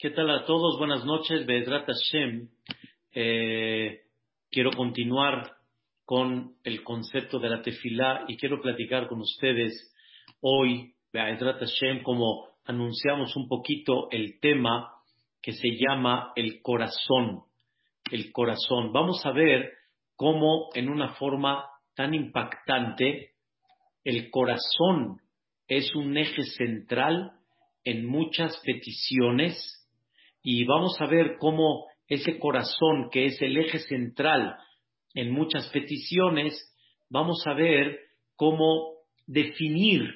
¿Qué tal a todos? Buenas noches, Be'ezrat Hashem. Eh, quiero continuar con el concepto de la tefilá y quiero platicar con ustedes hoy, Be'ezrat Hashem, como anunciamos un poquito el tema que se llama el corazón. El corazón. Vamos a ver cómo en una forma tan impactante el corazón es un eje central en muchas peticiones y vamos a ver cómo ese corazón, que es el eje central en muchas peticiones, vamos a ver cómo definir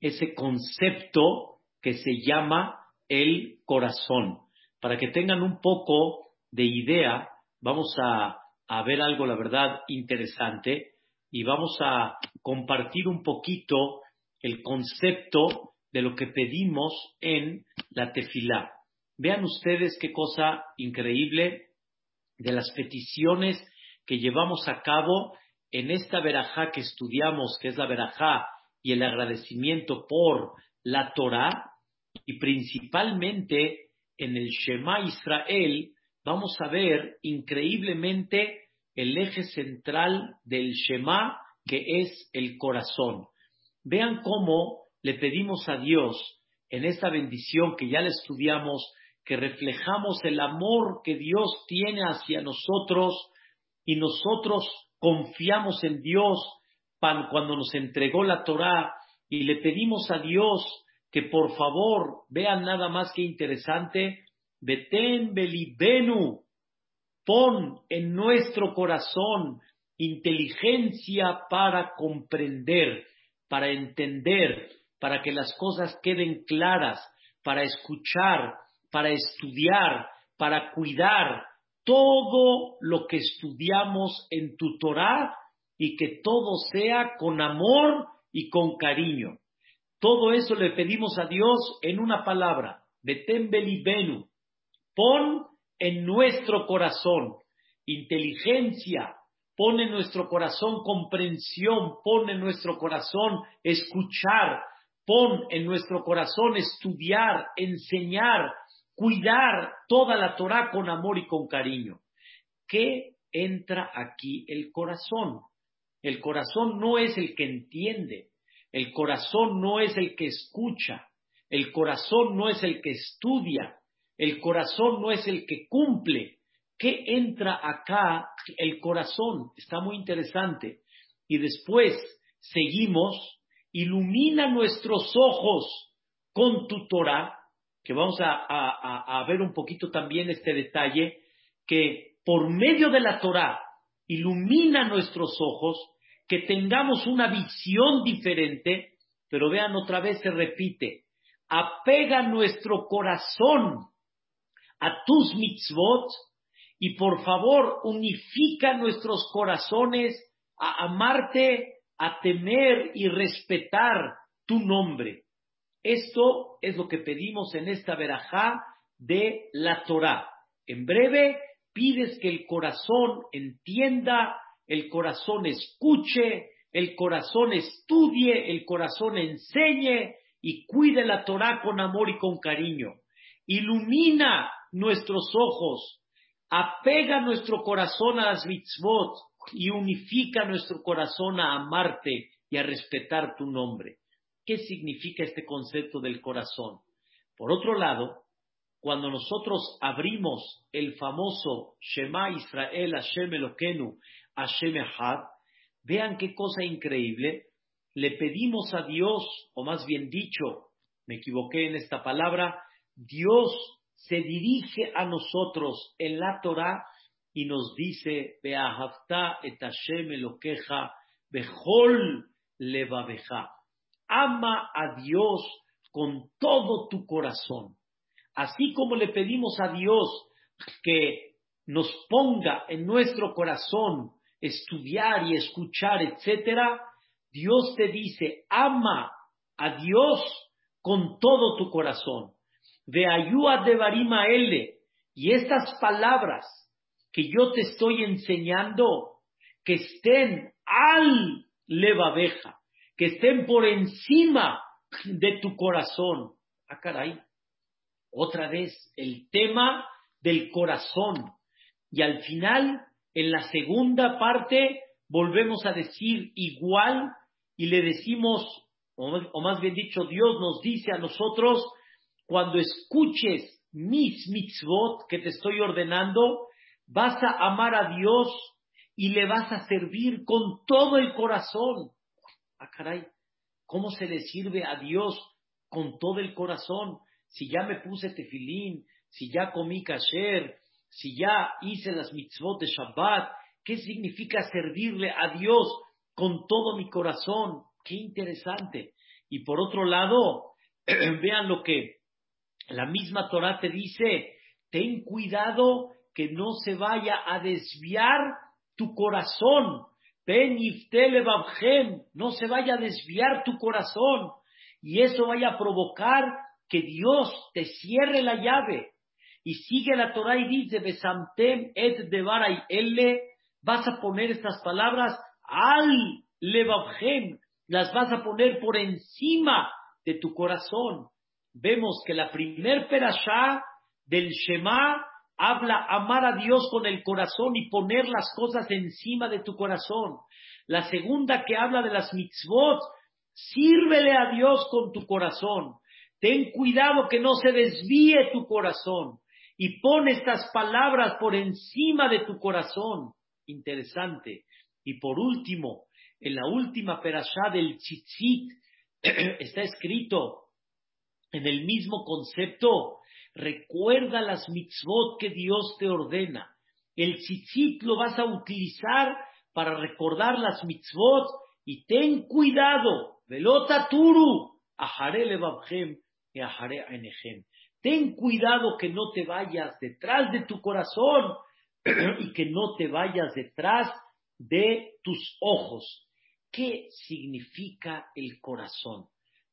ese concepto que se llama el corazón. Para que tengan un poco de idea, vamos a, a ver algo, la verdad, interesante y vamos a compartir un poquito el concepto de lo que pedimos en la tefilá. Vean ustedes qué cosa increíble de las peticiones que llevamos a cabo en esta verajá que estudiamos, que es la verajá y el agradecimiento por la Torah, y principalmente en el Shema Israel, vamos a ver increíblemente el eje central del Shema, que es el corazón. Vean cómo le pedimos a Dios en esta bendición que ya le estudiamos que reflejamos el amor que Dios tiene hacia nosotros y nosotros confiamos en Dios cuando nos entregó la Torá y le pedimos a Dios que por favor vean nada más que interesante, Beten Belibenu, pon en nuestro corazón inteligencia para comprender, para entender, para que las cosas queden claras, para escuchar, para estudiar, para cuidar todo lo que estudiamos en tu Torah y que todo sea con amor y con cariño. Todo eso le pedimos a Dios en una palabra, Betem Belibenu. Pon en nuestro corazón inteligencia, pon en nuestro corazón comprensión, pon en nuestro corazón escuchar, pon en nuestro corazón estudiar, enseñar, cuidar toda la Torah con amor y con cariño. ¿Qué entra aquí el corazón? El corazón no es el que entiende, el corazón no es el que escucha, el corazón no es el que estudia, el corazón no es el que cumple. ¿Qué entra acá el corazón? Está muy interesante. Y después seguimos, ilumina nuestros ojos con tu Torah que vamos a, ver un poquito también este detalle, que por medio de la Torah ilumina nuestros ojos, que tengamos una visión diferente, pero vean otra vez se repite, apega nuestro corazón a tus mitzvot y por favor unifica nuestros corazones a amarte, a temer y respetar tu nombre. Esto es lo que pedimos en esta verajá de la Torá. En breve, pides que el corazón entienda, el corazón escuche, el corazón estudie, el corazón enseñe y cuide la Torá con amor y con cariño. Ilumina nuestros ojos, apega nuestro corazón a las mitzvot y unifica nuestro corazón a amarte y a respetar tu nombre. ¿Qué significa este concepto del corazón? Por otro lado, cuando nosotros abrimos el famoso Shema Israel Hashem Elokenu Hashem Echad, vean qué cosa increíble, le pedimos a Dios, o más bien dicho, me equivoqué en esta palabra, Dios se dirige a nosotros en la Torah y nos dice, Beahavta et Hashem Elokeja, Behol Levabeja ama a Dios con todo tu corazón. Así como le pedimos a Dios que nos ponga en nuestro corazón estudiar y escuchar, etcétera, Dios te dice, ama a Dios con todo tu corazón. De ayuda de Barima L. Y estas palabras que yo te estoy enseñando, que estén al levabeja, que estén por encima de tu corazón. Ah, caray. Otra vez el tema del corazón. Y al final, en la segunda parte, volvemos a decir igual y le decimos, o más bien dicho, Dios nos dice a nosotros, cuando escuches mis mitzvot que te estoy ordenando, vas a amar a Dios y le vas a servir con todo el corazón. Ah, caray, ¿cómo se le sirve a Dios con todo el corazón? Si ya me puse tefilín, si ya comí kasher, si ya hice las mitzvot de Shabbat, ¿qué significa servirle a Dios con todo mi corazón? Qué interesante. Y por otro lado, vean lo que la misma Torah te dice, ten cuidado que no se vaya a desviar tu corazón. No se vaya a desviar tu corazón. Y eso vaya a provocar que Dios te cierre la llave. Y sigue la Torah y dice, Besamtem et devaray elle, vas a poner estas palabras al levavhem, las vas a poner por encima de tu corazón. Vemos que la primer perashá del Shema habla amar a Dios con el corazón y poner las cosas encima de tu corazón. La segunda que habla de las mitzvot, sírvele a Dios con tu corazón. Ten cuidado que no se desvíe tu corazón y pon estas palabras por encima de tu corazón. Interesante. Y por último, en la última perashá del tzitzit está escrito en el mismo concepto, recuerda las mitzvot que Dios te ordena. El tzitzit lo vas a utilizar para recordar las mitzvot y ten cuidado, velota turu, y enegem. Ten cuidado que no te vayas detrás de tu corazón y que no te vayas detrás de tus ojos. ¿Qué significa el corazón?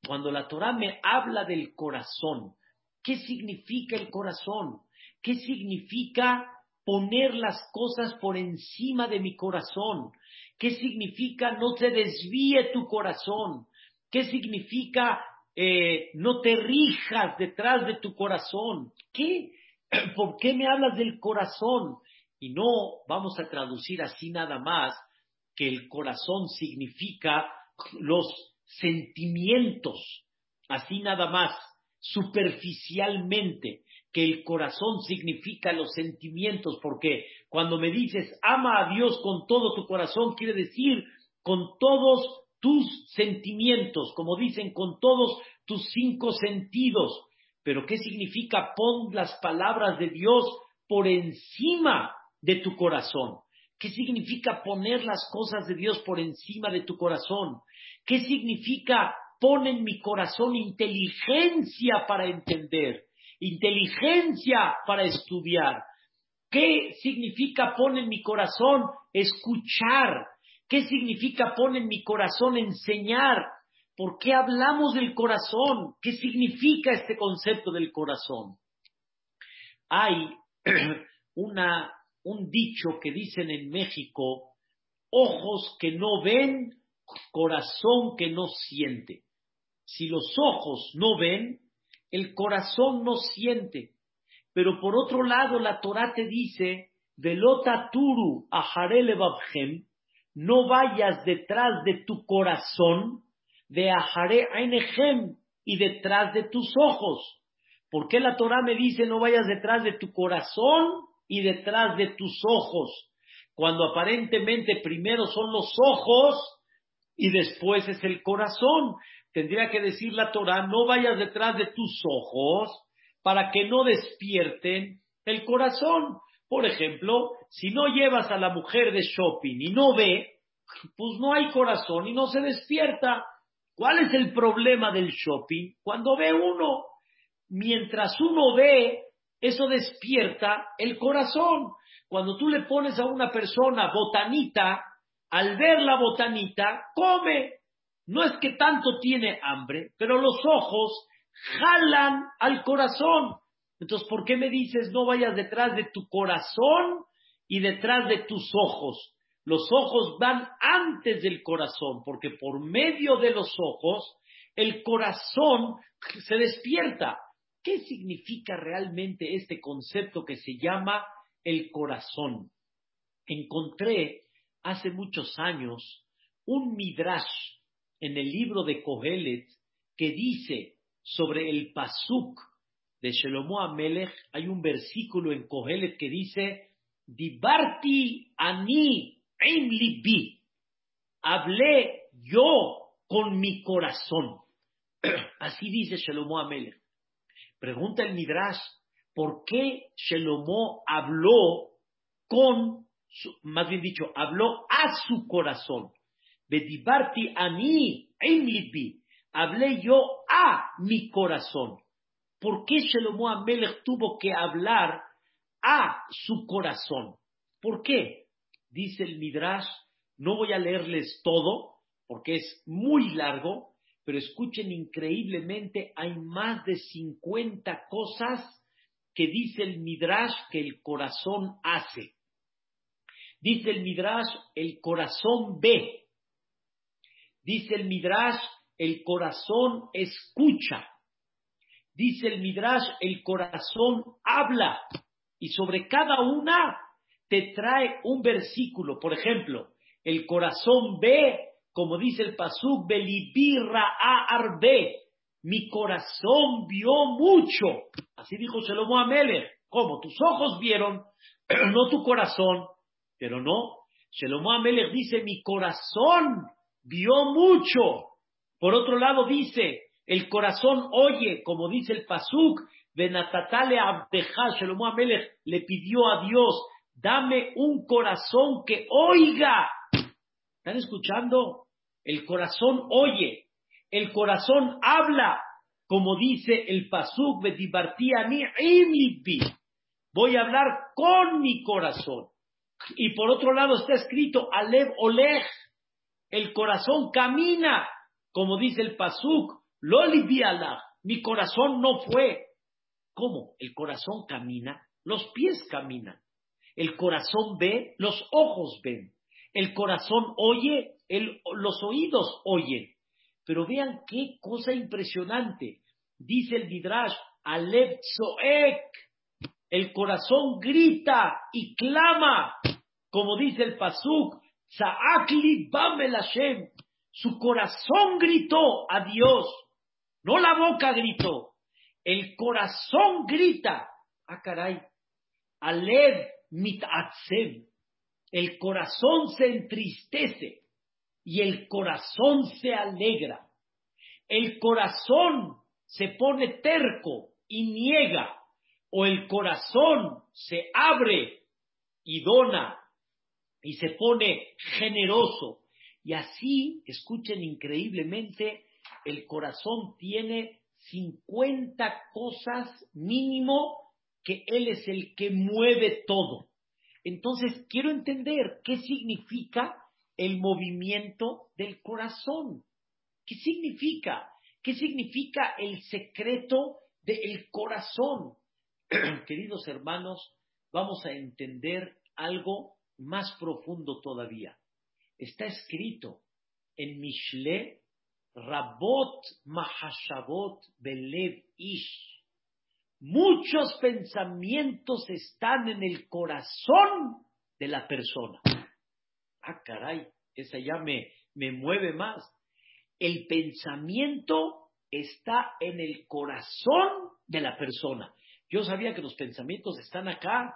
Cuando la Torah me habla del corazón, ¿qué significa el corazón? ¿Qué significa poner las cosas por encima de mi corazón? ¿Qué significa no te desvíe tu corazón? ¿Qué significa eh, no te rijas detrás de tu corazón? ¿Qué? ¿Por qué me hablas del corazón? Y no vamos a traducir así nada más que el corazón significa los sentimientos, así nada más, superficialmente, que el corazón significa los sentimientos, porque cuando me dices ama a Dios con todo tu corazón, quiere decir con todos tus sentimientos, como dicen, con todos tus cinco sentidos. Pero ¿qué significa pon las palabras de Dios por encima de tu corazón? ¿Qué significa poner las cosas de Dios por encima de tu corazón? ¿Qué significa pon en mi corazón inteligencia para entender? Inteligencia para estudiar. ¿Qué significa pon en mi corazón escuchar? ¿Qué significa pon en mi corazón enseñar? ¿Por qué hablamos del corazón? ¿Qué significa este concepto del corazón? Hay una un dicho que dicen en México, ojos que no ven, corazón que no siente. Si los ojos no ven, el corazón no siente. Pero por otro lado, la Torah te dice, velota turu babhem, no vayas detrás de tu corazón, de ajare ainehem, y detrás de tus ojos. ¿Por qué la Torah me dice no vayas detrás de tu corazón y detrás de tus ojos, cuando aparentemente primero son los ojos y después es el corazón. Tendría que decir la Torah, no vayas detrás de tus ojos para que no despierten el corazón. Por ejemplo, si no llevas a la mujer de shopping y no ve, pues no hay corazón y no se despierta. ¿Cuál es el problema del shopping? Cuando ve uno, mientras uno ve, eso despierta el corazón. Cuando tú le pones a una persona botanita, al ver la botanita, come. No es que tanto tiene hambre, pero los ojos jalan al corazón. Entonces, ¿por qué me dices no vayas detrás de tu corazón y detrás de tus ojos? Los ojos van antes del corazón, porque por medio de los ojos el corazón se despierta. ¿qué significa realmente este concepto que se llama el corazón? Encontré hace muchos años un midrash en el libro de Kohelet que dice sobre el pasuk de Shelomo Amelech, hay un versículo en Kohelet que dice, Dibarti ani en libi, hablé yo con mi corazón. Así dice Shelomo Amelech. Pregunta el Midrash, ¿por qué Shelomo habló con, más bien dicho, habló a su corazón? Bedibarti en libi, hablé yo a mi corazón. ¿Por qué Shelomo Amelech tuvo que hablar a su corazón? ¿Por qué? Dice el Midrash, no voy a leerles todo, porque es muy largo, pero escuchen increíblemente, hay más de 50 cosas que dice el Midrash que el corazón hace. Dice el Midrash, el corazón ve. Dice el Midrash, el corazón escucha. Dice el Midrash, el corazón habla. Y sobre cada una te trae un versículo. Por ejemplo, el corazón ve, como dice el Pasuk, Belibirra Arbe. Mi corazón vio mucho. Así dijo Shelomo Amelech. ¿Cómo? Tus ojos vieron, no tu corazón. Pero no. Shelomo Amelech dice, mi corazón vio mucho. Por otro lado dice, el corazón oye, como dice el Pasuk, Benatatale Abdeja, Shelomo Amelech le pidió a Dios, dame un corazón que oiga. ¿Están escuchando? El corazón oye, el corazón habla, como dice el Pasuk, Voy a hablar con mi corazón. Y por otro lado está escrito, Alev Oleg, el corazón camina, como dice el Pasuk, Lolibiala, mi corazón no fue. ¿Cómo? El corazón camina, los pies caminan. El corazón ve, los ojos ven. El corazón oye, los oídos oyen. Pero vean qué cosa impresionante. Dice el Midrash, Alev Zoek, el corazón grita y clama, como dice el Pasuk, Saakli Bamel Hashem, su corazón gritó a Dios, no la boca gritó, el corazón grita. Ah, caray. Alev mitatzem. El corazón se entristece y el corazón se alegra. El corazón se pone terco y niega, o el corazón se abre y dona y se pone generoso. Y así, escuchen increíblemente, el corazón tiene 50 cosas mínimo que Él es el que mueve todo. Entonces, quiero entender qué significa el movimiento del corazón. ¿Qué significa? ¿Qué significa el secreto del corazón? Queridos hermanos, vamos a entender algo más profundo todavía. Está escrito en Mishle, Rabot Mahashavot Belev Ish. Muchos pensamientos están en el corazón de la persona. Ah, caray, esa ya me mueve más. El pensamiento está en el corazón de la persona. Yo sabía que los pensamientos están acá.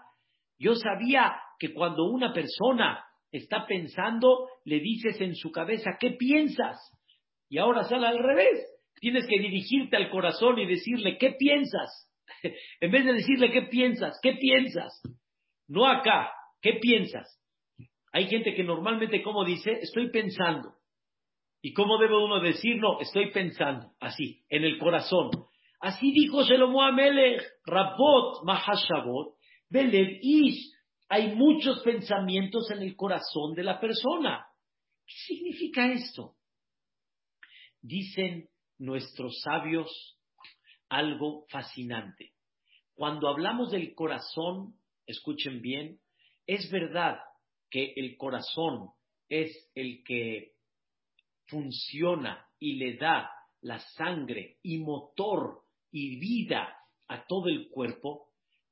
Yo sabía que cuando una persona está pensando, le dices en su cabeza, ¿qué piensas? Y ahora sale al revés. Tienes que dirigirte al corazón y decirle, ¿qué piensas? en vez de decirle, ¿qué piensas? ¿Qué piensas? No acá, ¿qué piensas? Hay gente que normalmente, como dice, estoy pensando. ¿Y cómo debe uno decir? No, estoy pensando, así, en el corazón. Así dijo Shelomo Amelech, Rabot Mahashabot, Belev Ish, hay muchos pensamientos en el corazón de la persona. ¿Qué significa esto? Dicen nuestros sabios algo fascinante. Cuando hablamos del corazón, escuchen bien, es verdad que el corazón es el que funciona y le da la sangre y motor y vida a todo el cuerpo,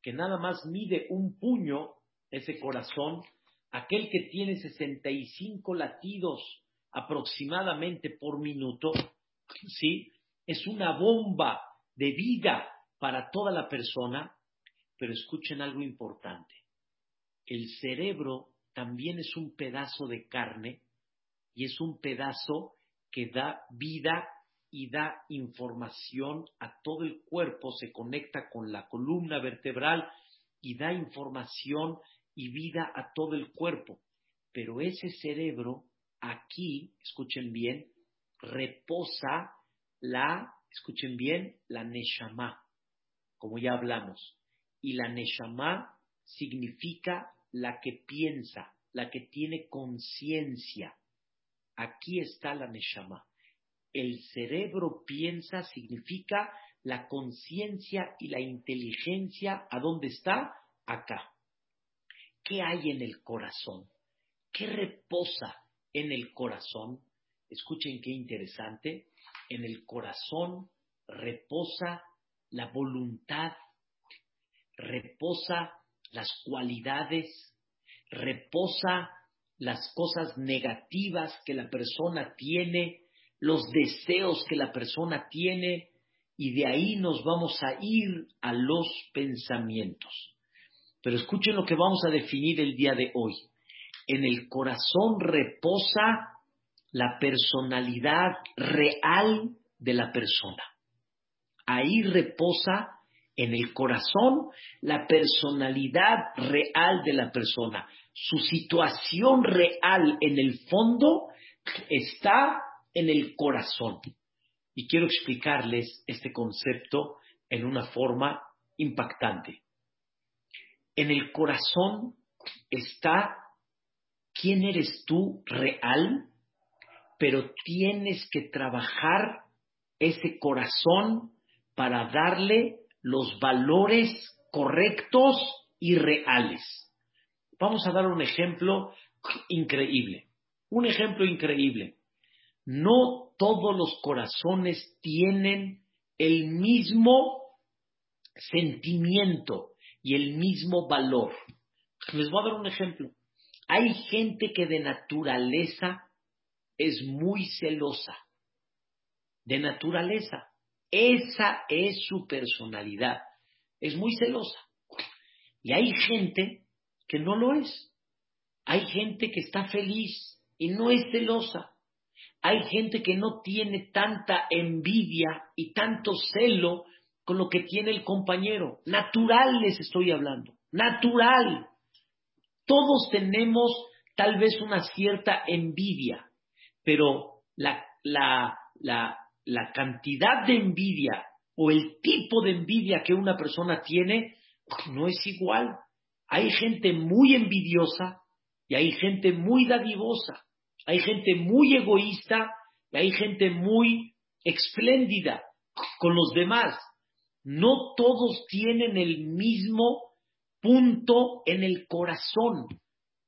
que nada más mide un puño, ese corazón, aquel que tiene 65 latidos aproximadamente por minuto, ¿sí? Es una bomba de vida para toda la persona, pero escuchen algo importante. El cerebro también es un pedazo de carne y es un pedazo que da vida y da información a todo el cuerpo, se conecta con la columna vertebral y da información y vida a todo el cuerpo. Pero ese cerebro aquí, escuchen bien, reposa la, escuchen bien, la Neshama, como ya hablamos. Y la Neshama significa la que piensa, la que tiene conciencia. Aquí está la Neshama el cerebro piensa significa la conciencia y la inteligencia. ¿A dónde está? Acá. ¿Qué hay en el corazón? ¿Qué reposa en el corazón? Escuchen qué interesante. En el corazón reposa la voluntad, reposa las cualidades, reposa las cosas negativas que la persona tiene, los deseos que la persona tiene y de ahí nos vamos a ir a los pensamientos. Pero escuchen lo que vamos a definir el día de hoy. En el corazón reposa la personalidad real de la persona. Ahí reposa en el corazón la personalidad real de la persona. Su situación real en el fondo está en el corazón. Y quiero explicarles este concepto en una forma impactante. En el corazón está quién eres tú real, pero tienes que trabajar ese corazón para darle los valores correctos y reales. Vamos a dar un ejemplo increíble. Un ejemplo increíble no todos los corazones tienen el mismo sentimiento y el mismo valor. Les voy a dar un ejemplo. Hay gente que de naturaleza es muy celosa. De naturaleza. Esa es su personalidad. Es muy celosa. Y hay gente que no lo es. Hay gente que está feliz y no es celosa. Hay gente que no tiene tanta envidia y tanto celo con lo que tiene el compañero. Natural les estoy hablando. Natural. Todos tenemos tal vez una cierta envidia, pero la, cantidad de envidia o el tipo de envidia que una persona tiene no es igual. Hay gente muy envidiosa y hay gente muy dadivosa. Hay gente muy egoísta y hay gente muy espléndida con los demás. No todos tienen el mismo punto en el corazón.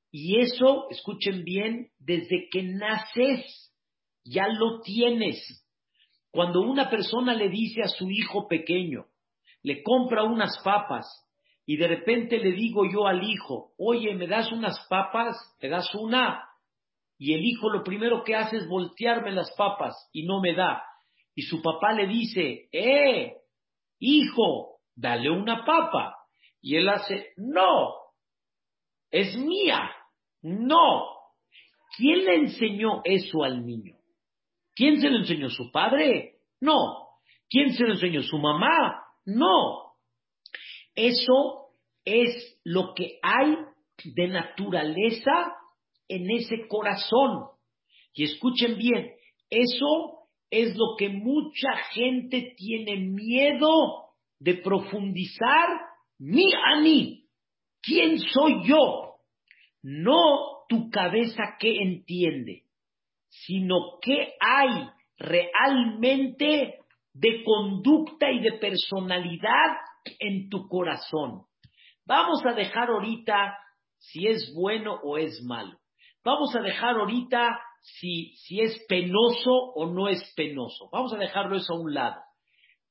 Y eso, escuchen bien, desde que naces ya lo tienes. Cuando una persona le dice a su hijo pequeño, le compra unas papas y de repente le digo yo al hijo, oye, ¿me das unas papas? ¿Me das una? Y el hijo lo primero que hace es voltearme las papas y no me da. Y su papá le dice, ¡eh! Hijo, dale una papa. Y él hace, no, es mía, no. ¿Quién le enseñó eso al niño? ¿Quién se lo enseñó? ¿Su padre? No. ¿Quién se lo enseñó? ¿Su mamá? No. Eso es lo que hay de naturaleza en ese corazón. Y escuchen bien, eso es lo que mucha gente tiene miedo de profundizar. Mi a mí, ¿quién soy yo? No tu cabeza que entiende, sino qué hay realmente de conducta y de personalidad en tu corazón. Vamos a dejar ahorita si es bueno o es malo. Vamos a dejar ahorita si, es penoso o no es penoso. Vamos a dejarlo eso a un lado.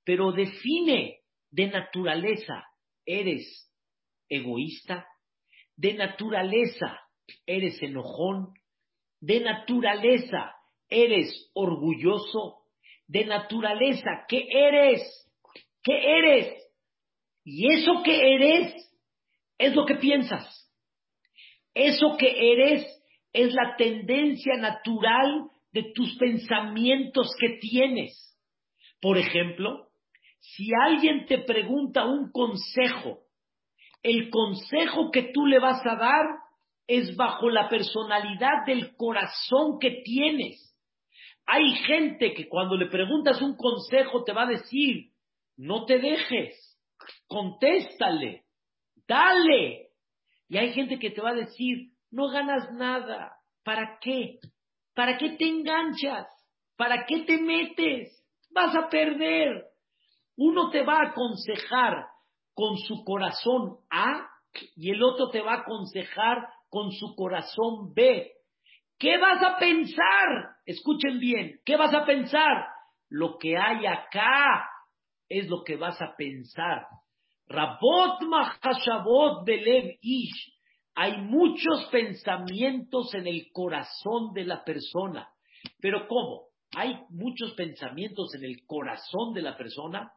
Pero define de naturaleza eres egoísta, de naturaleza eres enojón, de naturaleza eres orgulloso, de naturaleza, ¿qué eres? ¿Qué eres? Y eso que eres es lo que piensas. Eso que eres es la tendencia natural de tus pensamientos que tienes. Por ejemplo, si alguien te pregunta un consejo, el consejo que tú le vas a dar es bajo la personalidad del corazón que tienes. Hay gente que cuando le preguntas un consejo te va a decir, no te dejes, contéstale, dale. Y hay gente que te va a decir, no ganas nada, ¿para qué? ¿Para qué te enganchas? ¿Para qué te metes? Vas a perder. Uno te va a aconsejar con su corazón A y el otro te va a aconsejar con su corazón B. ¿Qué vas a pensar? Escuchen bien, ¿qué vas a pensar? Lo que hay acá es lo que vas a pensar. Rabot Mahashabot Belev Ish. Hay muchos pensamientos en el corazón de la persona. Pero ¿cómo? Hay muchos pensamientos en el corazón de la persona.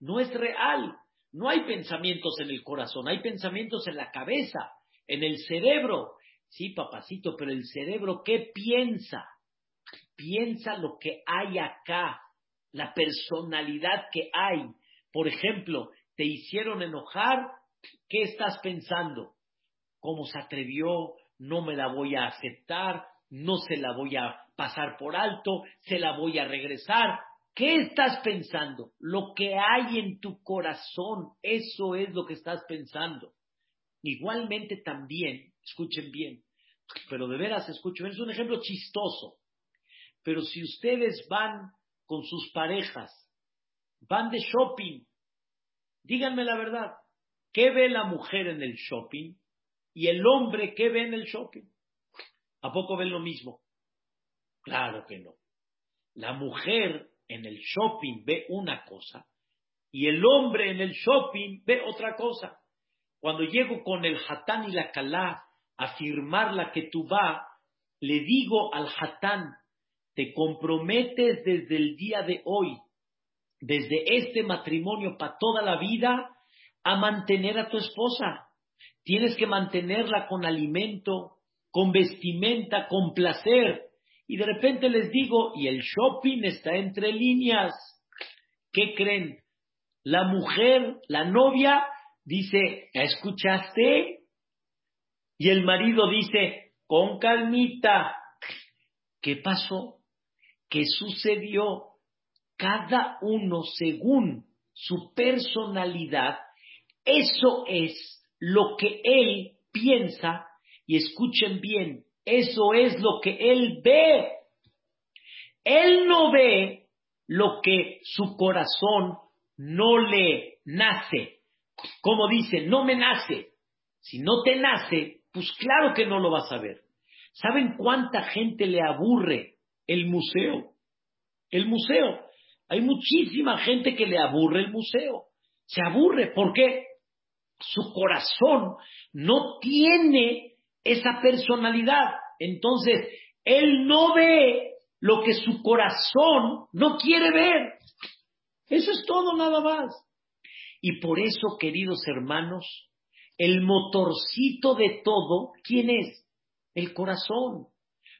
No es real. No hay pensamientos en el corazón, hay pensamientos en la cabeza en el cerebro. Sí, papacito, pero el cerebro, ¿qué piensa? Piensa lo que hay acá, la personalidad que hay. Por ejemplo, te hicieron enojar, ¿qué estás pensando? ¿Cómo se atrevió? No me la voy a aceptar, no se la voy a pasar por alto, se la voy a regresar. ¿Qué estás pensando? Lo que hay en tu corazón, eso es lo que estás pensando. Igualmente también, escuchen bien, pero de veras escuchen, es un ejemplo chistoso, pero si ustedes van con sus parejas, van de shopping, díganme la verdad, ¿qué ve la mujer en el shopping? Y el hombre, ¿qué ve en el shopping? ¿A poco ven lo mismo? Claro que no. La mujer en el shopping ve una cosa y el hombre en el shopping ve otra cosa. Cuando llego con el hatán y la calá a firmar la que tú va, le digo al hatán, te comprometes desde el día de hoy, desde este matrimonio para toda la vida, a mantener a tu esposa. Tienes que mantenerla con alimento, con vestimenta, con placer. Y de repente les digo, y el shopping está entre líneas. ¿Qué creen? La mujer, la novia, dice, ¿escuchaste? Y el marido dice, con calmita, ¿qué pasó? ¿Qué sucedió? Cada uno según su personalidad, eso es lo que él piensa, y escuchen bien, eso es lo que él ve. Él no ve lo que su corazón no le nace. Como dice, no me nace. Si no te nace, pues claro que no lo vas a ver. ¿Saben cuánta gente le aburre el museo? El museo. Hay muchísima gente que le aburre el museo. Se aburre porque su corazón no tiene esa personalidad. Entonces, él no ve lo que su corazón no quiere ver. Eso es todo nada más. Y por eso, queridos hermanos, el motorcito de todo, ¿quién es? El corazón.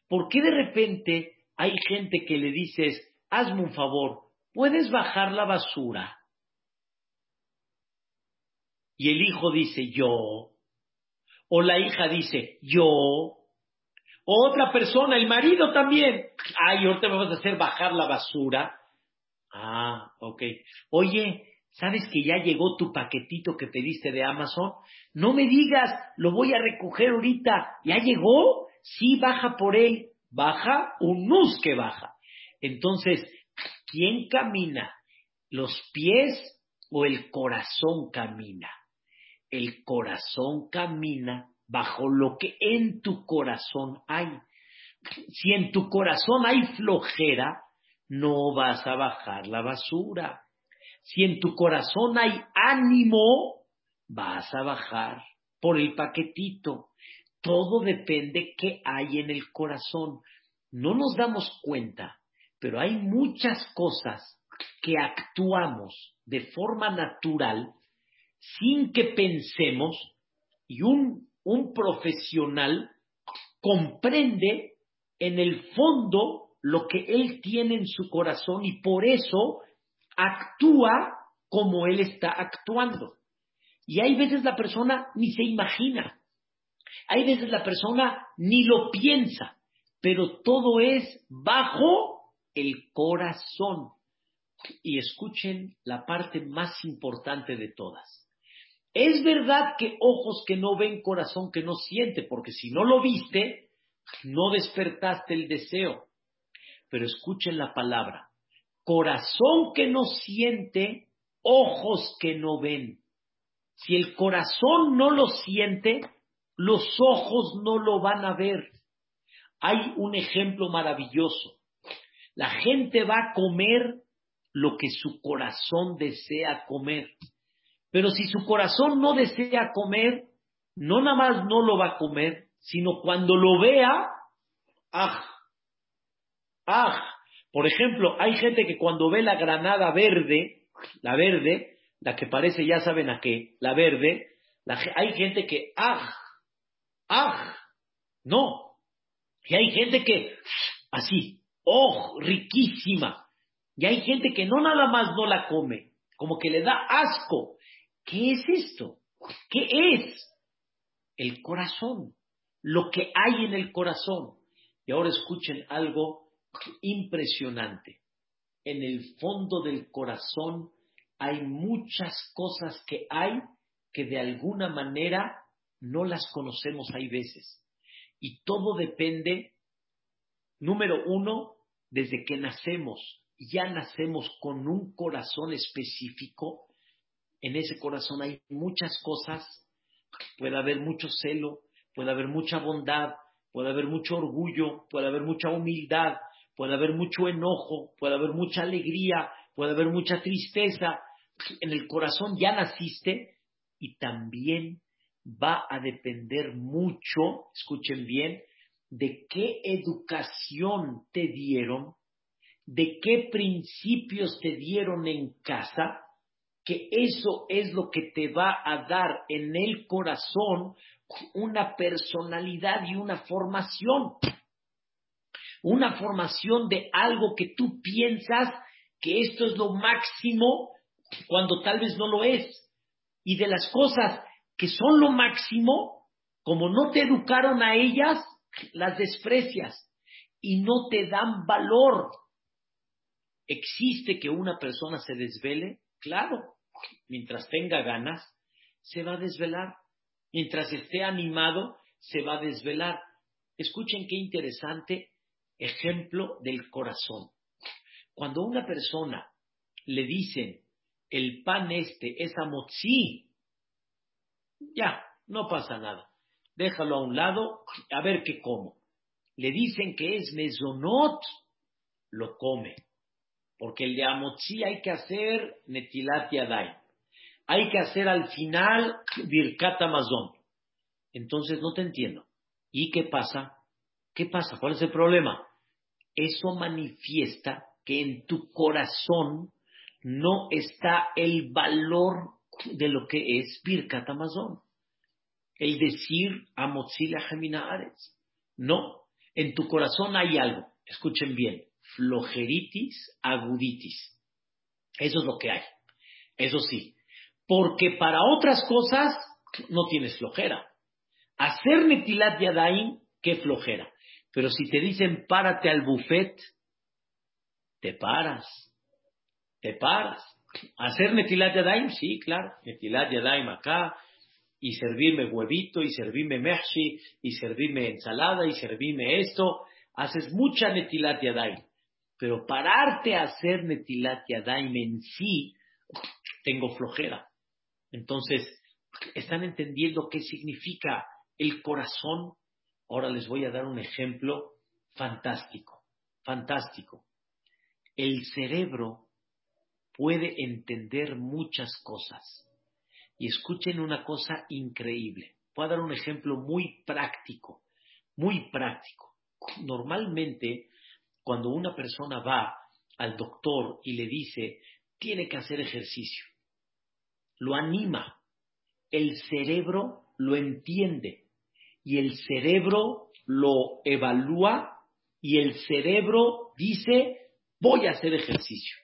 ¿Por qué de repente hay gente que le dices, hazme un favor, ¿puedes bajar la basura? Y el hijo dice, yo. O la hija dice, yo. O otra persona, el marido también. Ay, ahorita me vas a hacer bajar la basura. Ah, ok. Oye, ¿Sabes que ya llegó tu paquetito que pediste de Amazon? No me digas, lo voy a recoger ahorita. ¿Ya llegó? Sí, baja por él. Baja un nus que baja. Entonces, ¿quién camina? ¿Los pies o el corazón camina? El corazón camina bajo lo que en tu corazón hay. Si en tu corazón hay flojera, no vas a bajar la basura Si en tu corazón hay ánimo, vas a bajar por el paquetito. Todo depende qué hay en el corazón. No nos damos cuenta, pero hay muchas cosas que actuamos de forma natural sin que pensemos y un, un profesional comprende en el fondo lo que él tiene en su corazón y por eso actúa como él está actuando. Y hay veces la persona ni se imagina, hay veces la persona ni lo piensa, pero todo es bajo el corazón. Y escuchen la parte más importante de todas. Es verdad que ojos que no ven, corazón que no siente, porque si no lo viste, no despertaste el deseo. Pero escuchen la palabra. Corazón que no siente, ojos que no ven. Si el corazón no lo siente, los ojos no lo van a ver. Hay un ejemplo maravilloso. La gente va a comer lo que su corazón desea comer. Pero si su corazón no desea comer, no nada más no lo va a comer, sino cuando lo vea, ¡ah! ¡ah! Por ejemplo, hay gente que cuando ve la granada verde, la verde, la que parece, ya saben a qué, la verde, hay gente que, ¡ah! ¡ah! No. Y hay gente que, así, ¡oh! riquísima. Y hay gente que no nada más no la come, como que le da asco. ¿Qué es esto? ¿Qué es? El corazón, lo que hay en el corazón. Y ahora escuchen algo impresionante. En el fondo del corazón hay muchas cosas que hay que de alguna manera no las conocemos hay veces. Y todo depende, número uno, desde que nacemos, ya nacemos con un corazón específico. En ese corazón hay muchas cosas, puede haber mucho celo, puede haber mucha bondad, puede haber mucho orgullo, puede haber mucha humildad, puede haber mucho enojo, puede haber mucha alegría, puede haber mucha tristeza. En el corazón ya naciste y también va a depender mucho, escuchen bien, de qué educación te dieron, de qué principios te dieron en casa, que eso es lo que te va a dar en el corazón una personalidad y una formación. Una formación de algo que tú piensas que esto es lo máximo cuando tal vez no lo es. Y de las cosas que son lo máximo, como no te educaron a ellas, las desprecias y no te dan valor. ¿Existe que una persona se desvele? Claro, mientras tenga ganas, se va a desvelar. Mientras esté animado, se va a desvelar. Escuchen qué interesante ejemplo del corazón. Cuando a una persona le dicen, el pan este es amotzi, ya, no pasa nada. Déjalo a un lado, a ver qué como. Le dicen que es mesonot, lo come. Porque el de Amotzi hay que hacer netilat yadai. Hay que hacer al final birkat amazon. Entonces no te entiendo. ¿Y qué pasa? ¿Qué pasa? ¿Cuál es el problema? Eso manifiesta que en tu corazón no está el valor de lo que es Birkat Amazon. El decir Amotzila Ares. No, en tu corazón hay algo. Escuchen bien, flojeritis, aguditis. Eso es lo que hay. Eso sí, porque para otras cosas no tienes flojera. Hacer Netilat Yadaim, qué flojera. Pero si te dicen párate al buffet, te paras. Te paras. ¿Hacer Netilat Yadayim? Sí, claro. Netilat Yadayim acá. Y servirme huevito, y servirme mehshi, y servirme ensalada, y servirme esto. Haces mucha Netilat Yadayim. Pero pararte a hacer Netilat Yadayim en sí, tengo flojera. Entonces, ¿están entendiendo qué significa el corazón? Ahora les voy a dar un ejemplo fantástico. Fantástico. El cerebro puede entender muchas cosas. Y escuchen una cosa increíble. Voy a dar un ejemplo muy práctico, muy práctico. Normalmente, cuando una persona va al doctor y le dice, tiene que hacer ejercicio, lo anima, el cerebro lo entiende y el cerebro lo evalúa y el cerebro dice, voy a hacer ejercicio.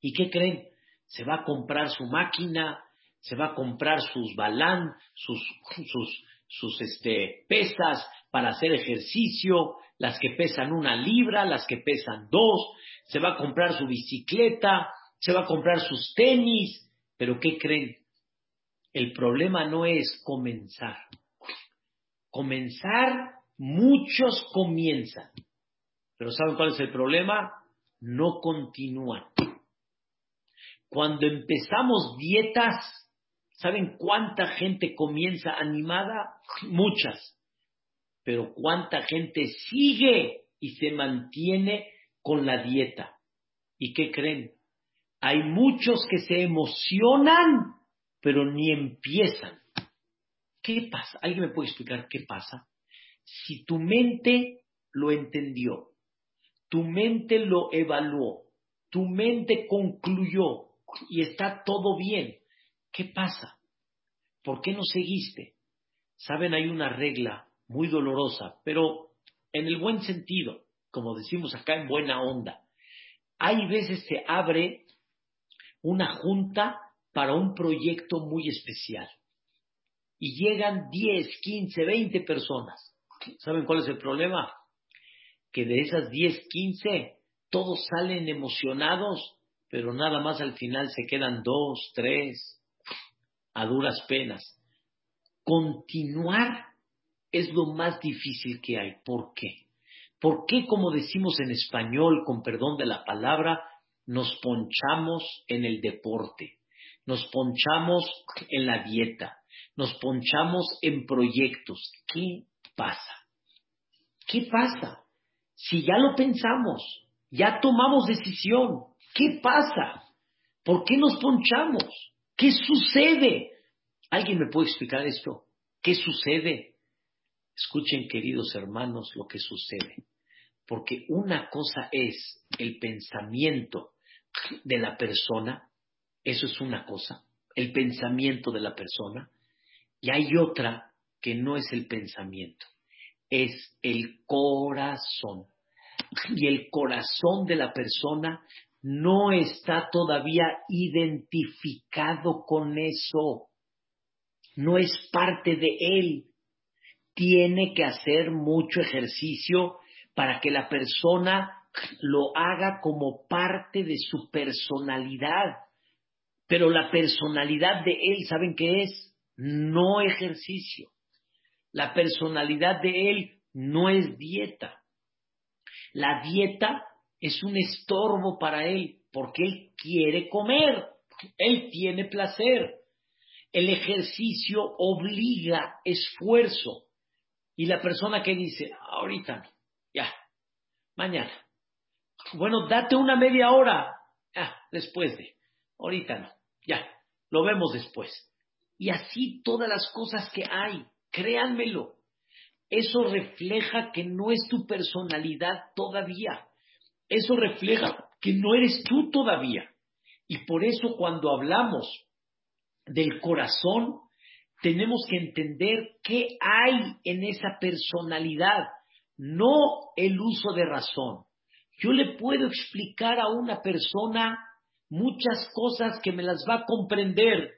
¿Y qué creen? Se va a comprar su máquina, se va a comprar sus balán, sus, sus, sus este, pesas para hacer ejercicio, las que pesan una libra, las que pesan dos, se va a comprar su bicicleta, se va a comprar sus tenis, pero ¿qué creen? El problema no es comenzar. Comenzar, muchos comienzan, pero ¿saben cuál es el problema? No continúan. Cuando empezamos dietas, ¿saben cuánta gente comienza animada? Muchas. Pero cuánta gente sigue y se mantiene con la dieta. ¿Y qué creen? Hay muchos que se emocionan, pero ni empiezan. ¿Qué pasa? ¿Alguien me puede explicar qué pasa? Si tu mente lo entendió, tu mente lo evaluó, tu mente concluyó, y está todo bien. ¿Qué pasa? ¿Por qué no seguiste? Saben, hay una regla muy dolorosa, pero en el buen sentido, como decimos acá en buena onda. Hay veces se abre una junta para un proyecto muy especial y llegan 10, 15, 20 personas. ¿Saben cuál es el problema? Que de esas 10, 15, todos salen emocionados pero nada más al final se quedan dos, tres, a duras penas. Continuar es lo más difícil que hay. ¿Por qué? ¿Por qué, como decimos en español, con perdón de la palabra, nos ponchamos en el deporte? Nos ponchamos en la dieta, nos ponchamos en proyectos. ¿Qué pasa? ¿Qué pasa? Si ya lo pensamos, ya tomamos decisión, ¿Qué pasa? ¿Por qué nos ponchamos? ¿Qué sucede? ¿Alguien me puede explicar esto? ¿Qué sucede? Escuchen, queridos hermanos, lo que sucede. Porque una cosa es el pensamiento de la persona, eso es una cosa, el pensamiento de la persona, y hay otra que no es el pensamiento, es el corazón. Y el corazón de la persona no está todavía identificado con eso. No es parte de él. Tiene que hacer mucho ejercicio para que la persona lo haga como parte de su personalidad. Pero la personalidad de él, ¿saben qué es? No ejercicio. La personalidad de él no es dieta. La dieta es un estorbo para él, porque él quiere comer, él tiene placer. El ejercicio obliga esfuerzo. Y la persona que dice, ahorita ya, mañana. Bueno, date una media hora, ya, después de, ahorita no, ya, lo vemos después. Y así todas las cosas que hay, créanmelo, eso refleja que no es tu personalidad todavía eso refleja que no eres tú todavía. Y por eso cuando hablamos del corazón, tenemos que entender qué hay en esa personalidad, no el uso de razón. Yo le puedo explicar a una persona muchas cosas que me las va a comprender,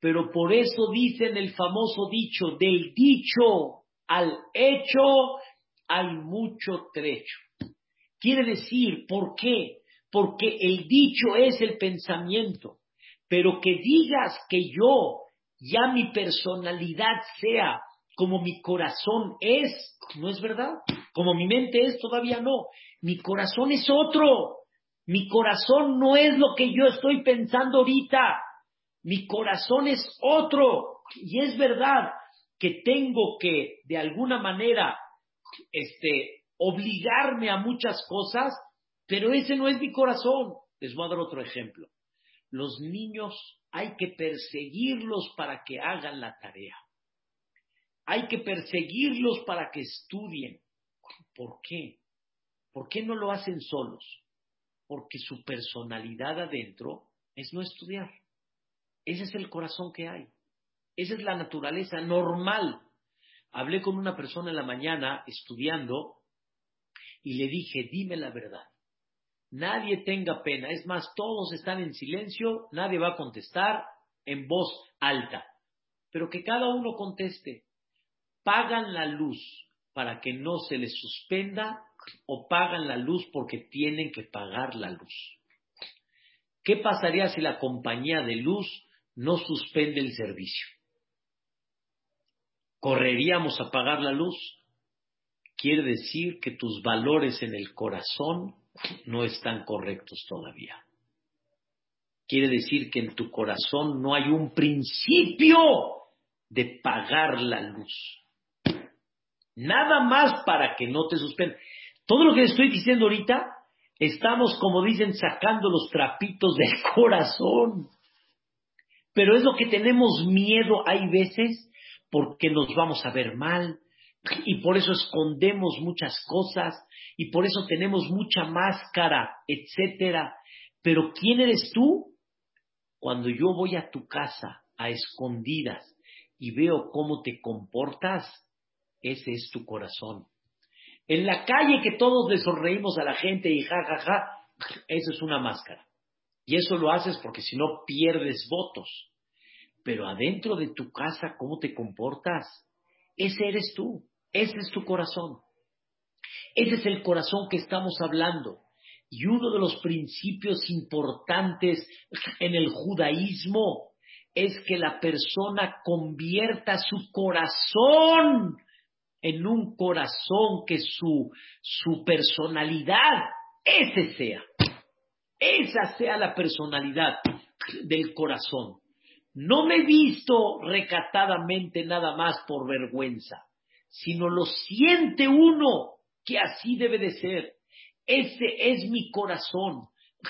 pero por eso dicen el famoso dicho, del dicho al hecho hay mucho trecho. Quiere decir, ¿por qué? Porque el dicho es el pensamiento, pero que digas que yo, ya mi personalidad sea como mi corazón es, no es verdad. Como mi mente es, todavía no. Mi corazón es otro. Mi corazón no es lo que yo estoy pensando ahorita. Mi corazón es otro. Y es verdad que tengo que, de alguna manera, este, obligarme a muchas cosas, pero ese no es mi corazón. Les voy a dar otro ejemplo. los niños hay que perseguirlos para que hagan la tarea. Hay que perseguirlos para que estudien. ¿Por qué? ¿Por qué no lo hacen solos? Porque su personalidad adentro es no estudiar. Ese es el corazón que hay. Esa es la naturaleza normal. Hablé con una persona en la mañana estudiando y le dije, dime la verdad. Nadie tenga pena. Es más, todos están en silencio, nadie va a contestar en voz alta. Pero que cada uno conteste. ¿Pagan la luz para que no se les suspenda o pagan la luz porque tienen que pagar la luz? ¿Qué pasaría si la compañía de luz no suspende el servicio? ¿Correríamos a pagar la luz? Quiere decir que tus valores en el corazón no están correctos todavía. Quiere decir que en tu corazón no hay un principio de pagar la luz. Nada más para que no te suspenda. Todo lo que estoy diciendo ahorita, estamos, como dicen, sacando los trapitos del corazón. Pero es lo que tenemos miedo, hay veces, porque nos vamos a ver mal, y por eso escondemos muchas cosas y por eso tenemos mucha máscara, etcétera. Pero ¿quién eres tú? Cuando yo voy a tu casa a escondidas y veo cómo te comportas, ese es tu corazón. En la calle que todos le sonreímos a la gente y ja, ja, ja, eso es una máscara. Y eso lo haces porque si no pierdes votos. Pero adentro de tu casa, ¿cómo te comportas? Ese eres tú. Ese es tu corazón. Ese es el corazón que estamos hablando. Y uno de los principios importantes en el judaísmo es que la persona convierta su corazón en un corazón que su, su personalidad, ese sea. Esa sea la personalidad del corazón. No me he visto recatadamente nada más por vergüenza sino lo siente uno que así debe de ser. Ese es mi corazón.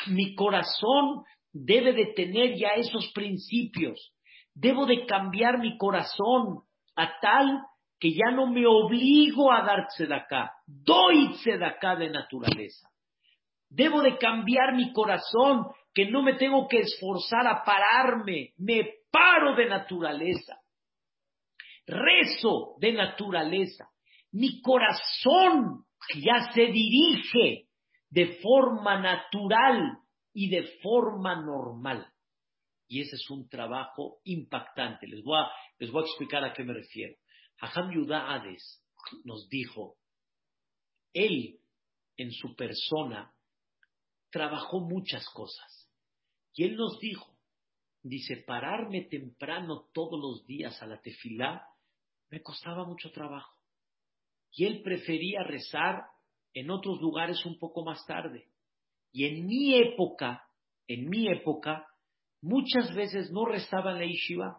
Mi corazón debe de tener ya esos principios. Debo de cambiar mi corazón a tal que ya no me obligo a dar acá. Doy acá de naturaleza. Debo de cambiar mi corazón, que no me tengo que esforzar a pararme, me paro de naturaleza rezo de naturaleza. Mi corazón ya se dirige de forma natural y de forma normal. Y ese es un trabajo impactante. Les voy a, explicar a qué me refiero. Hajam Yudá nos dijo, él en su persona trabajó muchas cosas. Y él nos dijo, dice, pararme temprano todos los días a la tefilá me costaba mucho trabajo. Y él prefería rezar en otros lugares un poco más tarde. Y en mi época, en mi época, muchas veces no rezaba en la yeshiva,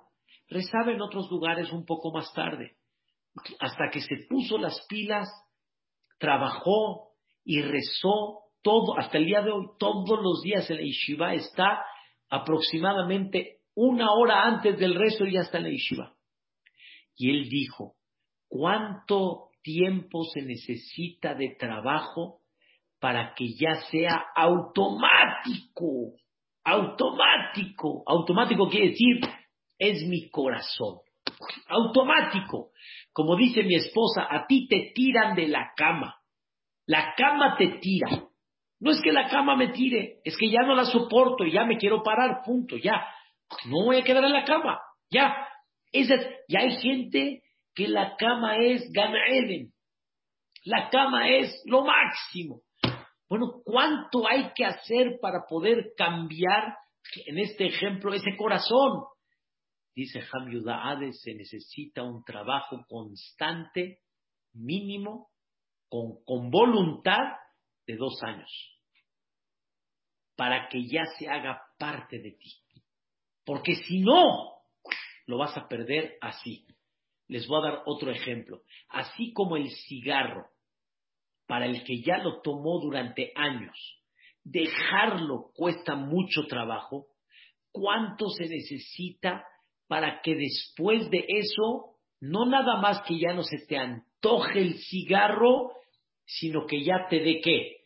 rezaba en otros lugares un poco más tarde. Hasta que se puso las pilas, trabajó y rezó todo, hasta el día de hoy, todos los días en la yeshiva está aproximadamente una hora antes del resto y ya está en la yeshiva. Y él dijo, ¿cuánto tiempo se necesita de trabajo para que ya sea automático? Automático. Automático quiere decir, es mi corazón. Automático. Como dice mi esposa, a ti te tiran de la cama. La cama te tira. No es que la cama me tire, es que ya no la soporto y ya me quiero parar, punto, ya. No voy a quedar en la cama, ya. Esa y hay gente que la cama es Gan La cama es lo máximo. Bueno, ¿cuánto hay que hacer para poder cambiar, en este ejemplo, ese corazón? Dice Ham Yudaade, se necesita un trabajo constante, mínimo, con, con voluntad, de dos años, para que ya se haga parte de ti. Porque si no, lo vas a perder así. Les voy a dar otro ejemplo. Así como el cigarro, para el que ya lo tomó durante años, dejarlo cuesta mucho trabajo, ¿Cuánto se necesita para que después de eso, no nada más que ya no se te antoje el cigarro, sino que ya te dé qué?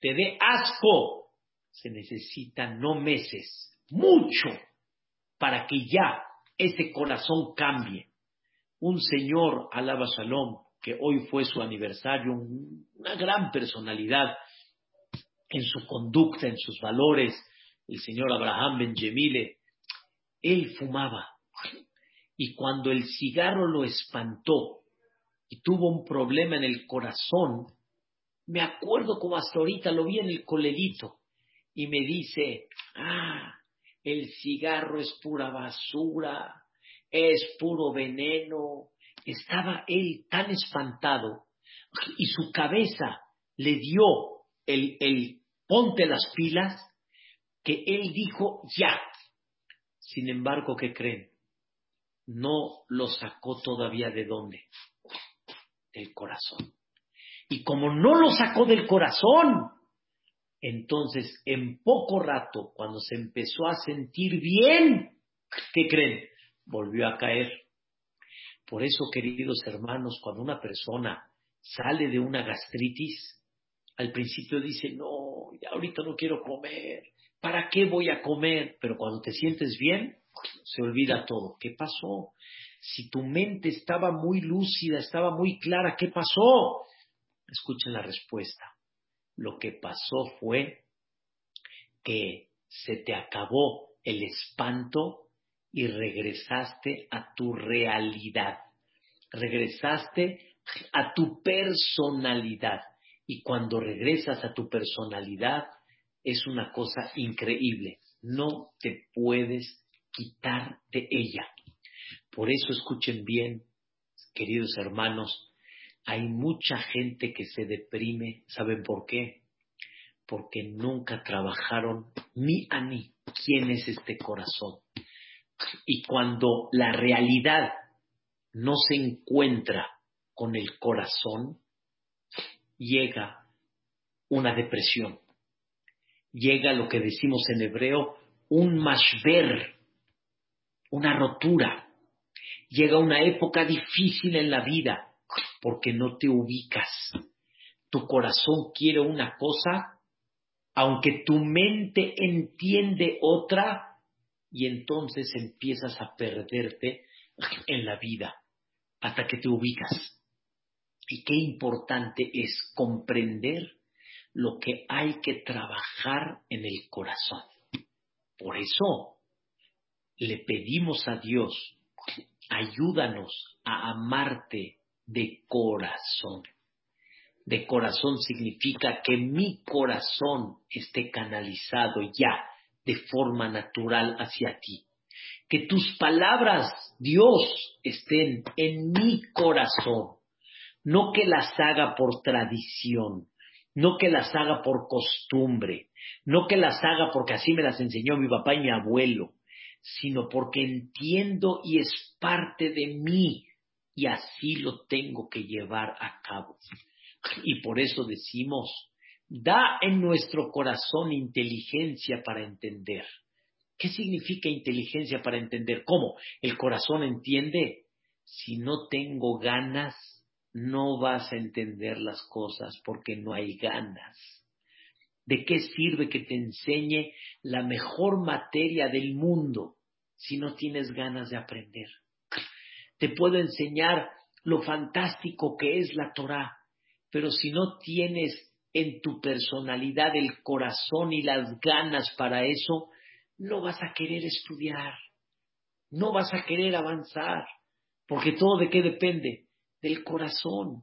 Te dé asco. Se necesitan no meses, mucho, para que ya ese corazón cambie. Un señor, alaba Shalom, que hoy fue su aniversario, una gran personalidad en su conducta, en sus valores, el señor Abraham Benjemile, él fumaba. Y cuando el cigarro lo espantó y tuvo un problema en el corazón, me acuerdo como hasta ahorita lo vi en el colerito y me dice, ah, el cigarro es pura basura, es puro veneno. Estaba él tan espantado y su cabeza le dio el, el ponte las pilas que él dijo ya. Sin embargo, ¿qué creen? No lo sacó todavía de dónde? Del corazón. Y como no lo sacó del corazón, entonces en poco rato, cuando se empezó a sentir bien, ¿qué creen? Volvió a caer. Por eso, queridos hermanos, cuando una persona sale de una gastritis, al principio dice, no, ya ahorita no quiero comer, ¿para qué voy a comer? Pero cuando te sientes bien, se olvida todo. ¿Qué pasó? Si tu mente estaba muy lúcida, estaba muy clara, ¿qué pasó? Escuchen la respuesta. Lo que pasó fue que se te acabó el espanto y regresaste a tu realidad. Regresaste a tu personalidad. Y cuando regresas a tu personalidad, es una cosa increíble. No te puedes quitar de ella. Por eso escuchen bien, queridos hermanos, hay mucha gente que se deprime. ¿Saben por qué? Porque nunca trabajaron ni a ni quién es este corazón. Y cuando la realidad no se encuentra con el corazón, llega una depresión. Llega lo que decimos en hebreo, un mashver, una rotura. Llega una época difícil en la vida porque no te ubicas. Tu corazón quiere una cosa, aunque tu mente entiende otra, y entonces empiezas a perderte en la vida hasta que te ubicas. Y qué importante es comprender lo que hay que trabajar en el corazón. Por eso le pedimos a Dios, ayúdanos a amarte de corazón. De corazón significa que mi corazón esté canalizado ya de forma natural hacia ti. Que tus palabras, Dios, estén en mi corazón no que las haga por tradición, no que las haga por costumbre, no que las haga porque así me las enseñó mi papá y mi abuelo, sino porque entiendo y es parte de mí y así lo tengo que llevar a cabo. Y por eso decimos, da en nuestro corazón inteligencia para entender. ¿Qué significa inteligencia para entender? ¿Cómo? ¿El corazón entiende? Si no tengo ganas, no vas a entender las cosas porque no hay ganas. ¿De qué sirve que te enseñe la mejor materia del mundo si no tienes ganas de aprender? Te puedo enseñar lo fantástico que es la Torah, pero si no tienes en tu personalidad el corazón y las ganas para eso, no vas a querer estudiar, no vas a querer avanzar, porque todo de qué depende? del corazón.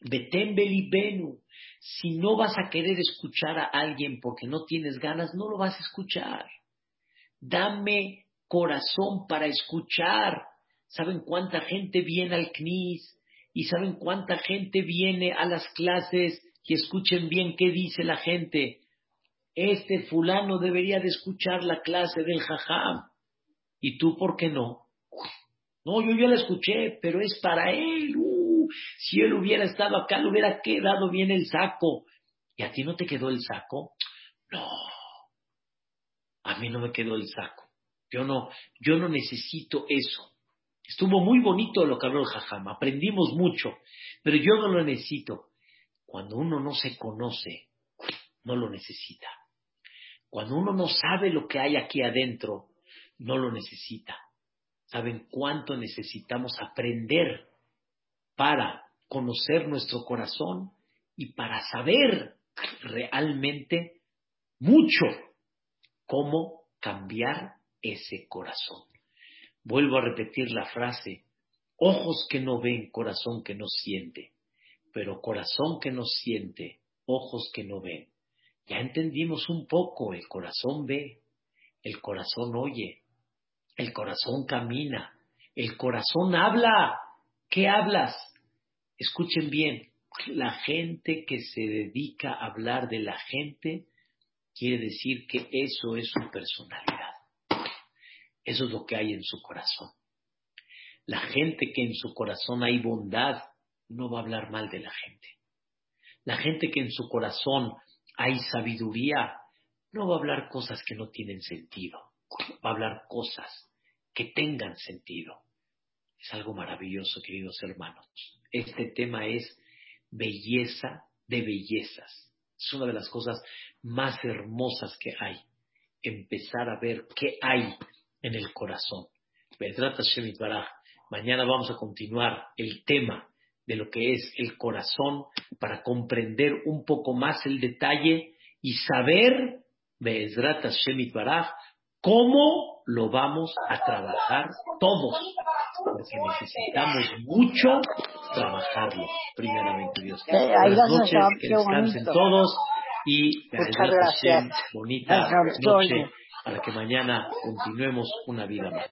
Betem belibenu. Si no vas a querer escuchar a alguien porque no tienes ganas, no lo vas a escuchar. Dame corazón para escuchar. ¿Saben cuánta gente viene al CNIS? ¿Y saben cuánta gente viene a las clases? Y escuchen bien qué dice la gente. Este fulano debería de escuchar la clase del jajam. ¿Y tú por qué no? No, yo ya la escuché, pero es para él. Uh, si él hubiera estado acá, le hubiera quedado bien el saco. ¿Y a ti no te quedó el saco? No, a mí no me quedó el saco. Yo no, yo no necesito eso. Estuvo muy bonito lo que habló el Jajam, aprendimos mucho, pero yo no lo necesito. Cuando uno no se conoce, no lo necesita. Cuando uno no sabe lo que hay aquí adentro, no lo necesita. ¿Saben cuánto necesitamos aprender para conocer nuestro corazón y para saber realmente mucho cómo cambiar ese corazón? Vuelvo a repetir la frase, ojos que no ven, corazón que no siente, pero corazón que no siente, ojos que no ven. Ya entendimos un poco, el corazón ve, el corazón oye, el corazón camina, el corazón habla. ¿Qué hablas? Escuchen bien, la gente que se dedica a hablar de la gente quiere decir que eso es su personalidad. Eso es lo que hay en su corazón. La gente que en su corazón hay bondad no va a hablar mal de la gente. La gente que en su corazón hay sabiduría no va a hablar cosas que no tienen sentido. Va a hablar cosas que tengan sentido. Es algo maravilloso, queridos hermanos. Este tema es belleza de bellezas. Es una de las cosas más hermosas que hay. Empezar a ver qué hay en el corazón. Mañana vamos a continuar el tema de lo que es el corazón para comprender un poco más el detalle y saber, cómo lo vamos a trabajar todos, porque necesitamos mucho trabajarlo, primeramente Dios. Buenas noches, que descansen todos y bonita noche para que mañana continuemos una vida más.